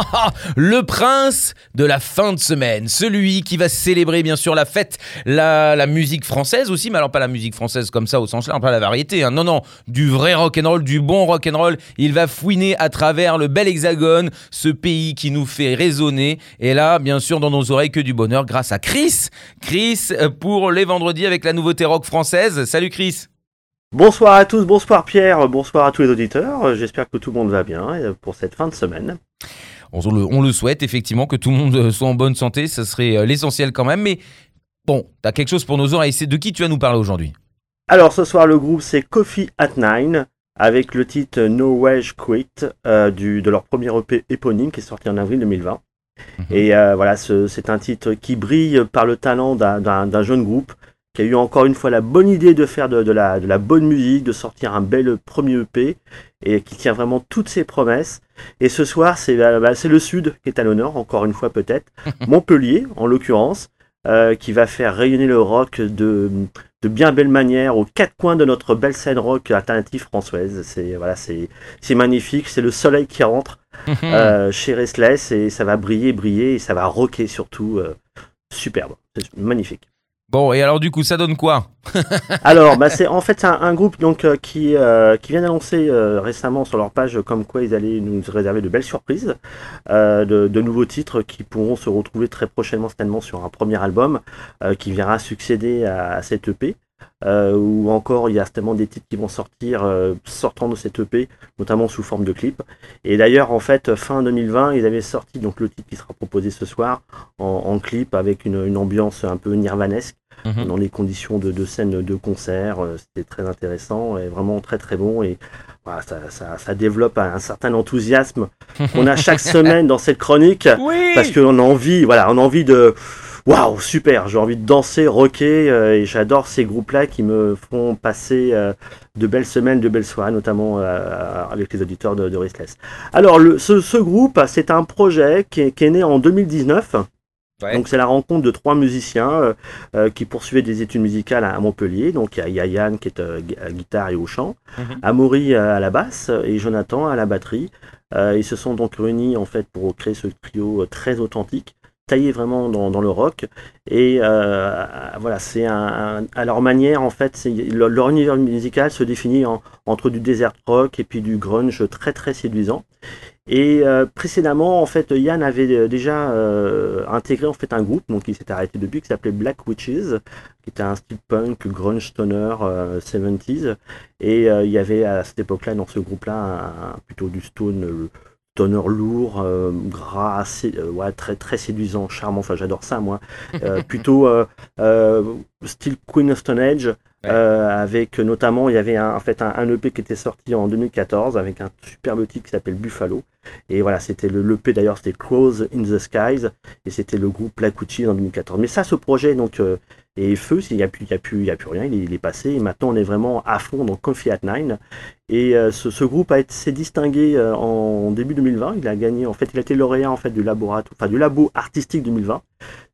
le prince de la fin de semaine, celui qui va célébrer bien sûr la fête, la, musique française aussi, mais alors pas la musique française comme ça au sens large, pas la variété, hein. non non, du vrai rock and roll, du bon rock and roll. Il va fouiner à travers le bel hexagone, ce pays qui nous fait résonner. Et là, bien sûr, dans nos oreilles que du bonheur, grâce à Chris, Chris euh, pour les vendredis avec la nouveauté rock française. Salut Chris. Bonsoir à tous, bonsoir Pierre, bonsoir à tous les auditeurs. J'espère que tout le monde va bien euh, pour cette fin de semaine. On le, on le souhaite effectivement que tout le monde euh, soit en bonne santé, ce serait euh, l'essentiel quand même. Mais bon, t'as quelque chose pour nos oreilles. C'est de qui tu vas nous parler aujourd'hui? Alors ce soir, le groupe c'est Coffee at Nine avec le titre No Wedge Quit euh, du, de leur premier EP éponyme qui est sorti en avril 2020. Mhm. Et euh, voilà, ce- c'est un titre qui brille par le talent d'un- jeune groupe qui a eu encore une fois la bonne idée de faire de, de la, de la bonne musique, de sortir un bel premier EP et qui tient vraiment toutes ses promesses. Et ce soir, c'est euh, bah, c'est le Sud qui est à l'honneur, encore une fois peut-être. Montpellier, en l'occurrence, euh, qui va faire rayonner le rock de, de bien belle manière aux quatre coins de notre belle scène rock alternative française. C'est voilà, c'est c'est magnifique, c'est le soleil qui rentre euh, chez Restless et ça va briller, briller et ça va rocker surtout. euh, superbe, c'est magnifique. Bon, et alors du coup, ça donne quoi Alors, bah, c'est en fait un, groupe donc euh, qui euh, qui vient d'annoncer euh, récemment sur leur page comme quoi ils allaient nous réserver de belles surprises, de, nouveaux titres qui pourront se retrouver très prochainement certainement sur un premier album qui viendra succéder à, à cet EP. Ou encore il y a certainement des titres qui vont sortir sortant de cet EP, notamment sous forme de clip. Et d'ailleurs en fait fin 2020 ils avaient sorti donc le titre qui sera proposé ce soir en, en clip avec une, une ambiance un peu nirvanesque Mhm. dans les conditions de, de scène de concert. euh, C'était très intéressant et vraiment très très bon. Et voilà, ça, ça, ça développe un, un certain enthousiasme qu'on a chaque semaine dans cette chronique Oui parce qu'on a envie, voilà, on a envie de. Waouh, super! J'ai envie de danser, rocker, euh, et j'adore ces groupes-là qui me font passer euh, de belles semaines, de belles soirées, notamment euh, avec les auditeurs de, de Restless. Alors, le, ce, ce groupe, c'est un projet qui est, qui est né en 2019. Ouais. Donc c'est la rencontre de trois musiciens euh, euh, qui poursuivaient des études musicales à, Montpellier. Donc il y a- il y, a Yann qui est euh, à guitare et au chant, Mhm. Amaury euh, à la basse et Jonathan à la batterie. Euh, ils se sont donc réunis en fait pour créer ce trio très authentique, taillé vraiment dans, dans le rock. Et euh, voilà, c'est un, un- à leur manière en fait, leur, leur univers musical se définit en- entre du desert rock et puis du grunge très très séduisant. Et euh, précédemment, en fait, Yann avait euh, déjà euh, intégré en fait un groupe, donc il s'était arrêté depuis, qui s'appelait Black Witches, qui était un style punk, grunge stoner, euh, 70s. Et euh, il y avait à cette époque-là, dans ce groupe-là, plutôt du stone, euh, stoner lourd, gras, ouais, très très séduisant, charmant. Enfin, j'adore ça, moi. Plutôt style Queen of Stone Age. Euh, avec notamment il y avait un, en fait un, un EP qui était sorti en 2014 avec un superbe titre qui s'appelle Buffalo. Et voilà c'était le l'EP d'ailleurs c'était Close in the Skies. Et c'était le groupe Witches en 2014 mais ça ce projet donc euh, est feu. Il n'y a plus il y a plus il y a plus rien. Il est, il est passé. Et maintenant on est vraiment à fond dans Coffee at Nine. Et euh, ce, ce groupe a été s'est distingué euh, en début 2020 il a gagné en fait il a été lauréat en fait du laboratoire enfin du labo artistique 2020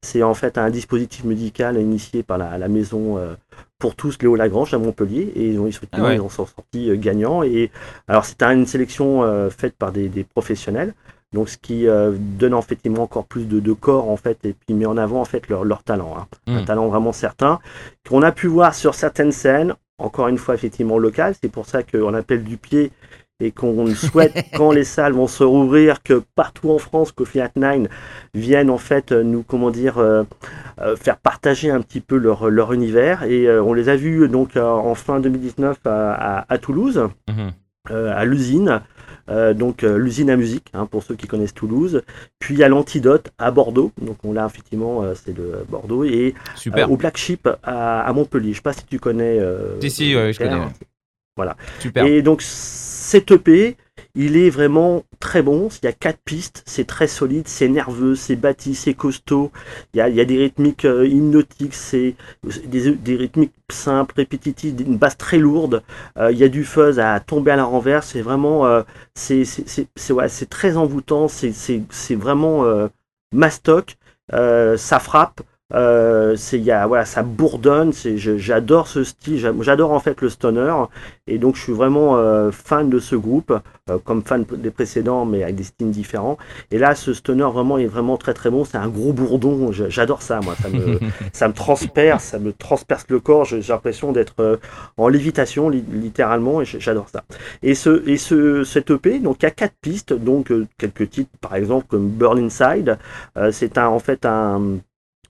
c'est en fait un dispositif médical initié par la, la maison euh, pour tous Léo Lagrange à Montpellier et ils ont, Ah ouais. ils en sont sortis euh, gagnants et alors c'était une sélection euh, faite par des, des professionnels donc ce qui euh, donne en fait encore plus de, de corps en fait et puis met en avant en fait leur, leur talent hein. un Mm. talent vraiment certain qu'on a pu voir sur certaines scènes encore une fois effectivement locales c'est pour ça qu'on appelle du pied et qu'on souhaite quand les salles vont se rouvrir que partout en France Coffee at Nine viennent en fait euh, nous comment dire euh, euh, faire partager un petit peu leur, leur univers et euh, on les a vus donc en fin 2019 à, à- à Toulouse Mhm. à l'usine euh, donc euh, l'usine à musique hein, pour ceux qui connaissent Toulouse puis à l'antidote à Bordeaux donc on l'a effectivement euh, c'est le Bordeaux et au Black Sheep à, à Montpellier je sais pas si tu connais Si, si, ouais, je connais. Voilà. Super. et donc cet EP il est vraiment très bon. Il y a quatre pistes, c'est très solide, c'est nerveux, c'est bâti, c'est costaud. Il y a, des rythmiques euh, hypnotiques, c'est des, des rythmiques simples, répétitives, une basse très lourde. Euh, il y a du fuzz à tomber à la renverse. C'est vraiment, euh, c'est ouais, très envoûtant. C'est vraiment euh, mastoc. Euh, ça frappe. Euh, c'est y a, voilà, ça bourdonne. C'est, j'adore ce style. J'adore en fait le stoner. Et donc je suis vraiment euh, fan de ce groupe, euh, comme fan des précédents, mais avec des styles différents. Et là, ce stoner vraiment est vraiment très très bon. C'est un gros bourdon. J'adore ça, moi. Ça me, ça me transperce, ça me transperce le corps. J'ai l'impression d'être euh, en lévitation, li littéralement, et j'adore ça. Et ce, et ce, cette EP, donc il y a quatre pistes, donc quelques titres, par exemple comme Burn Inside. C'est un, en fait un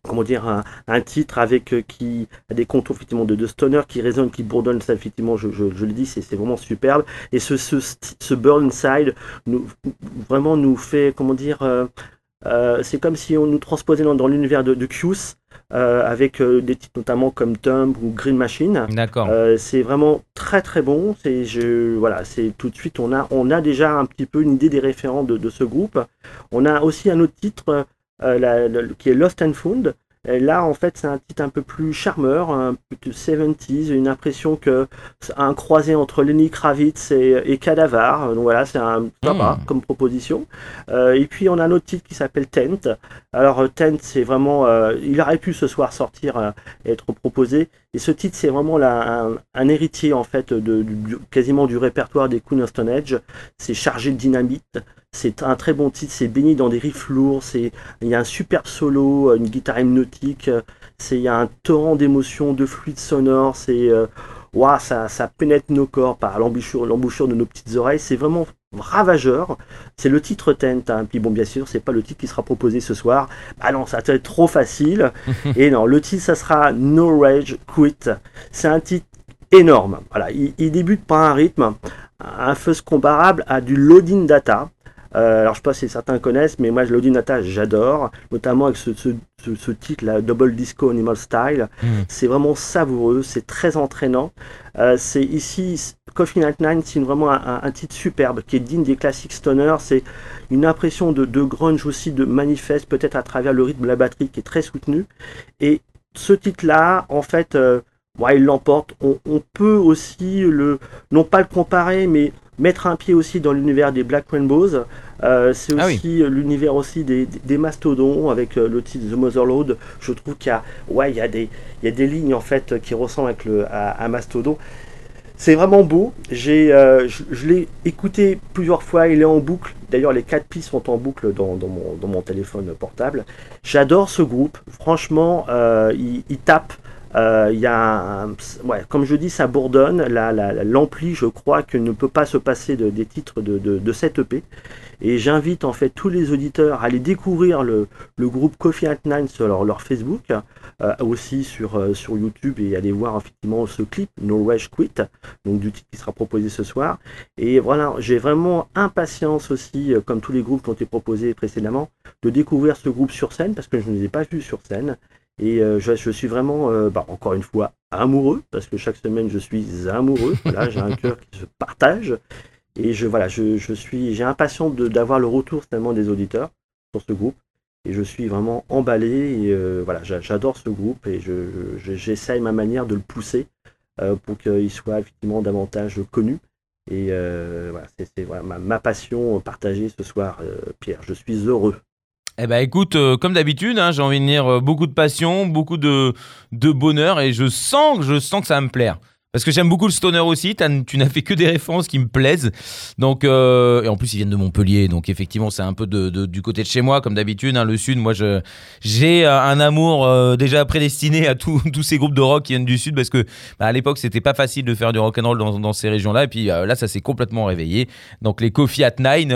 comment dire, un, un titre avec euh, qui a des contours effectivement de, de stoner qui résonne, qui bourdonne, ça effectivement, je, je, je le dis, c'est vraiment superbe. Et ce, ce, ce Burn Inside nous, vraiment nous fait, comment dire, euh, euh, c'est comme si on nous transposait dans, dans l'univers de, de Q's, euh, avec des titres notamment comme Thumb ou Green Machine. D'accord. C'est vraiment très très bon. C'est je voilà, c'est tout de suite on a on a déjà un petit peu une idée des référents de, de ce groupe. On a aussi un autre titre la- la- qui est Lost and Found. Et là, en fait, c'est un titre un peu plus charmeur, un peu de 70s, une impression que un croisé entre Lenny Kravitz et, et Cadavar. Donc voilà, c'est un sympa Mm. comme proposition. Euh, et puis, on a un autre titre qui s'appelle Tent. Alors, euh, Tent, c'est vraiment. euh, il aurait pu ce soir sortir euh, et être proposé. Et ce titre, c'est vraiment la- un, un héritier, en fait, de, du- quasiment du répertoire des Queen of Stone Age. C'est chargé de dynamite. C'est un très bon titre, c'est béni dans des riffs lourds, c'est il y a un superbe solo, une guitare hypnotique, c'est il y a un torrent d'émotions, de fluides sonores, c'est euh, ça, ça pénètre nos corps par l'embouchure, l'embouchure de nos petites oreilles, c'est vraiment ravageur. C'est le titre Tent, hein. puis bon bien sûr c'est pas le titre qui sera proposé ce soir. Ah non, ça va être trop facile. Et non, le titre ça sera No Rage Quit. C'est un titre énorme. Voilà, il, il débute par un rythme, un fuzz comparable à du loading data. Euh, alors je sais pas si certains connaissent, mais moi data j'adore, notamment avec ce, ce, ce, ce titre là, Double Disco Animal Style. Mm. C'est vraiment savoureux, c'est très entraînant. Euh, c'est ici Coffee Night Nine, c'est vraiment un, un- un titre superbe qui est digne des classiques stoner. C'est une impression de, de grunge aussi, de manifeste, peut-être à travers le rythme de la batterie qui est très soutenu. Et ce titre-là, en fait, euh, ouais, il l'emporte. On, on peut aussi le, non pas le comparer, mais mettre un pied aussi dans l'univers des Black Rainbows. Euh, c'est Ah oui. aussi euh, l'univers aussi des, des- des mastodons avec euh, le titre The Motherload. Je trouve qu'il y a, ouais, il y a des, il y a des lignes en fait qui ressemblent avec le, à, à Mastodon. C'est vraiment beau. J'ai, euh, je, je l'ai écouté plusieurs fois. Il est en boucle. D'ailleurs, les quatre pistes sont en boucle dans, dans mon, dans mon téléphone portable. J'adore ce groupe. Franchement, euh, il, il tape. Euh, y a, ouais, comme je dis, ça bourdonne. La- la- la- L'ampli, je crois que ne peut pas se passer de- des titres de, de, de cette EP. Et j'invite en fait tous les auditeurs à aller découvrir le, le groupe Coffee at Nine sur leur, leur Facebook, euh, aussi sur, euh, sur YouTube et aller voir effectivement ce clip No Rush Quit, donc du titre qui sera proposé ce soir. Et voilà, j'ai vraiment impatience aussi, euh, comme tous les groupes qui ont été proposés précédemment, de découvrir ce groupe sur scène parce que je ne les ai pas vus sur scène. Et euh, je, je suis vraiment, euh, bah, encore une fois, amoureux parce que chaque semaine je suis amoureux. Voilà, j'ai un cœur qui se partage. Et je, voilà, je, je suis, j'ai impatience de- d'avoir le retour finalement des auditeurs sur ce groupe. Et je suis vraiment emballé. Et euh, voilà, j'a- j'adore ce groupe et je, je- j'essaye ma manière de le pousser euh, pour qu'il soit effectivement davantage connu. Et euh, voilà, c'est voilà, ma, ma passion partagée ce soir, Pierre. Je suis heureux. Eh ben écoute, euh, comme d'habitude, hein, j'ai envie de dire euh, beaucoup de passion, beaucoup de, de bonheur et je sens, je sens que ça va me plaire. Parce que j'aime beaucoup le stoner aussi, tu n'as fait que des références qui me plaisent. Donc, euh, et en plus, ils viennent de Montpellier, donc effectivement, c'est un peu du côté de chez moi, comme d'habitude. hein, le Sud, moi, j'ai un amour déjà prédestiné à tous tous ces groupes de rock qui viennent du Sud, parce que bah, à l'époque, c'était pas facile de faire du rock and roll dans, dans ces régions-là. Et puis là, ça s'est complètement réveillé. Donc, les Coffee at Nine,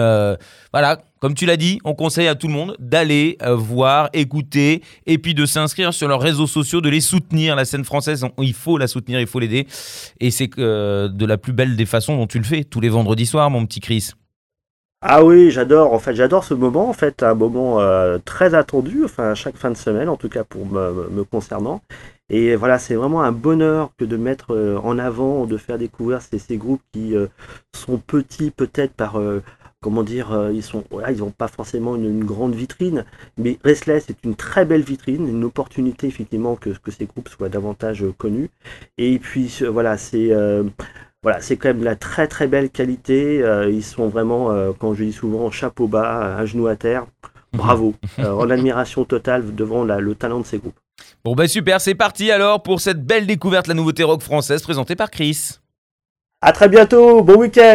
voilà, comme tu l'as dit, on conseille à tout le monde d'aller euh, voir, écouter, et puis de s'inscrire sur leurs réseaux sociaux, de les soutenir. La scène française, il faut la soutenir, il faut l'aider. Et c'est euh, de la plus belle des façons dont tu le fais, tous les vendredis soirs, mon petit Chris. Ah oui, j'adore. En fait, j'adore ce moment. En fait, un moment euh, très attendu. Enfin, chaque fin de semaine, en tout cas pour me, me concernant. Et voilà, c'est vraiment un bonheur que de mettre en avant, de faire découvrir ces, groupes qui sont petits peut-être par, comment dire, euh, ils sont, voilà, ils n'ont pas forcément une, une grande vitrine, mais Restless est une très belle vitrine, une opportunité effectivement que, que ces groupes soient davantage euh, connus. Et puis voilà, c'est euh, voilà, c'est quand même de la très très belle qualité. ils sont vraiment, quand je dis souvent, chapeau bas, un genou à terre. Bravo, en admiration totale devant la- le talent de ces groupes. Bon bah super, c'est parti alors pour cette belle découverte, la nouveauté rock française présentée par Chris. À très bientôt, bon week-end